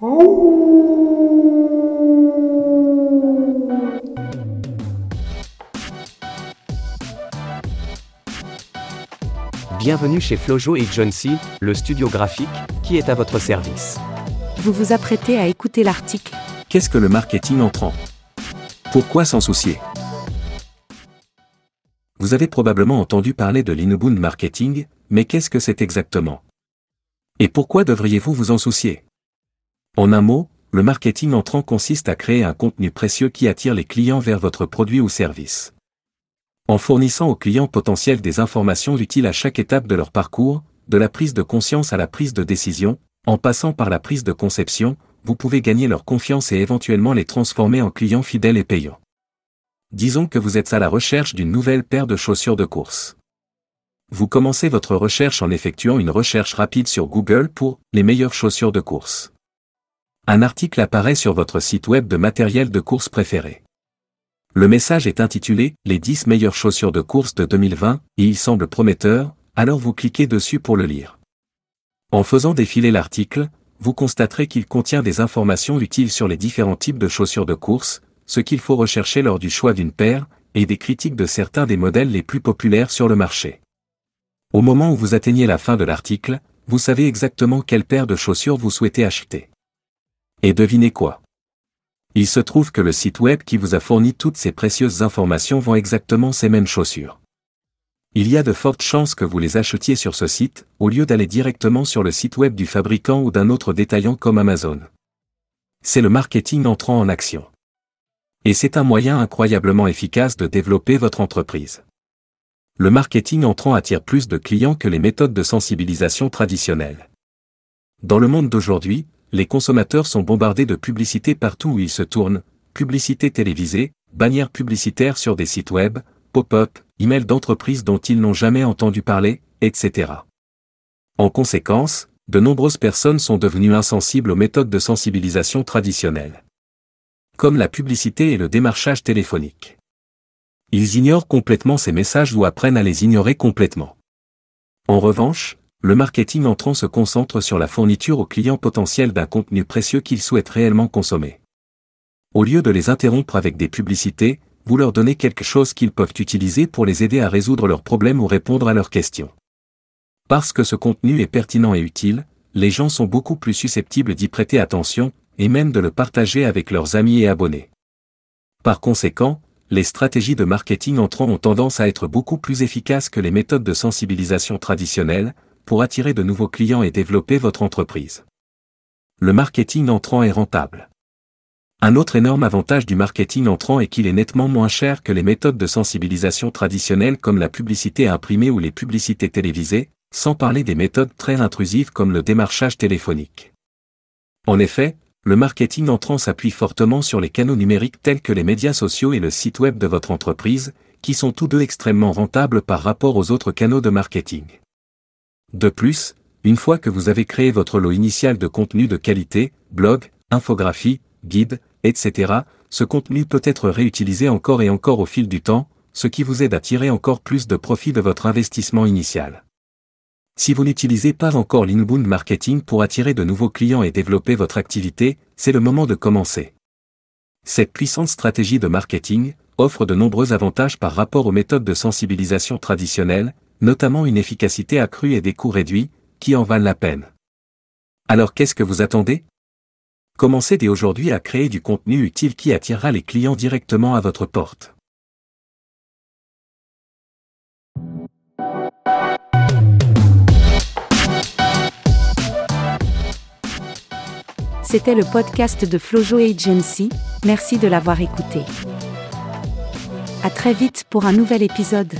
Bienvenue chez Flojo et John C., le studio graphique, qui est à votre service. Vous vous apprêtez à écouter l'article Qu'est-ce que le marketing entrant? Pourquoi s'en soucier? Vous avez probablement entendu parler de l'inbound marketing, mais qu'est-ce que c'est exactement? Et pourquoi devriez-vous vous en soucier? En un mot, le marketing entrant consiste à créer un contenu précieux qui attire les clients vers votre produit ou service. En fournissant aux clients potentiels des informations utiles à chaque étape de leur parcours, de la prise de conscience à la prise de décision, en passant par la prise de conception, vous pouvez gagner leur confiance et éventuellement les transformer en clients fidèles et payants. Disons que vous êtes à la recherche d'une nouvelle paire de chaussures de course. Vous commencez votre recherche en effectuant une recherche rapide sur Google pour les meilleures chaussures de course. Un article apparaît sur votre site web de matériel de course préféré. Le message est intitulé Les 10 meilleures chaussures de course de 2020 et il semble prometteur, alors vous cliquez dessus pour le lire. En faisant défiler l'article, vous constaterez qu'il contient des informations utiles sur les différents types de chaussures de course, ce qu'il faut rechercher lors du choix d'une paire, et des critiques de certains des modèles les plus populaires sur le marché. Au moment où vous atteignez la fin de l'article, vous savez exactement quelle paire de chaussures vous souhaitez acheter. Et devinez quoi? Il se trouve que le site web qui vous a fourni toutes ces précieuses informations vend exactement ces mêmes chaussures. Il y a de fortes chances que vous les achetiez sur ce site, au lieu d'aller directement sur le site web du fabricant ou d'un autre détaillant comme Amazon. C'est le marketing entrant en action. Et c'est un moyen incroyablement efficace de développer votre entreprise. Le marketing entrant attire plus de clients que les méthodes de sensibilisation traditionnelles. Dans le monde d'aujourd'hui, les consommateurs sont bombardés de publicités partout où ils se tournent, publicités télévisées, bannières publicitaires sur des sites web, pop-up, emails d'entreprises dont ils n'ont jamais entendu parler, etc. En conséquence, de nombreuses personnes sont devenues insensibles aux méthodes de sensibilisation traditionnelles. Comme la publicité et le démarchage téléphonique. Ils ignorent complètement ces messages ou apprennent à les ignorer complètement. En revanche, le marketing entrant se concentre sur la fourniture aux clients potentiels d'un contenu précieux qu'ils souhaitent réellement consommer. Au lieu de les interrompre avec des publicités, vous leur donnez quelque chose qu'ils peuvent utiliser pour les aider à résoudre leurs problèmes ou répondre à leurs questions. Parce que ce contenu est pertinent et utile, les gens sont beaucoup plus susceptibles d'y prêter attention, et même de le partager avec leurs amis et abonnés. Par conséquent, les stratégies de marketing entrant ont tendance à être beaucoup plus efficaces que les méthodes de sensibilisation traditionnelles, pour attirer de nouveaux clients et développer votre entreprise. Le marketing entrant est rentable. Un autre énorme avantage du marketing entrant est qu'il est nettement moins cher que les méthodes de sensibilisation traditionnelles comme la publicité imprimée ou les publicités télévisées, sans parler des méthodes très intrusives comme le démarchage téléphonique. En effet, le marketing entrant s'appuie fortement sur les canaux numériques tels que les médias sociaux et le site web de votre entreprise, qui sont tous deux extrêmement rentables par rapport aux autres canaux de marketing. De plus, une fois que vous avez créé votre lot initial de contenu de qualité, blog, infographie, guide, etc., ce contenu peut être réutilisé encore et encore au fil du temps, ce qui vous aide à tirer encore plus de profit de votre investissement initial. Si vous n'utilisez pas encore l'inbound marketing pour attirer de nouveaux clients et développer votre activité, c'est le moment de commencer. Cette puissante stratégie de marketing offre de nombreux avantages par rapport aux méthodes de sensibilisation traditionnelles, notamment une efficacité accrue et des coûts réduits, qui en valent la peine. Alors qu'est-ce que vous attendez? Commencez dès aujourd'hui à créer du contenu utile qui attirera les clients directement à votre porte. C'était le podcast de Flojo Agency, merci de l'avoir écouté. À très vite pour un nouvel épisode.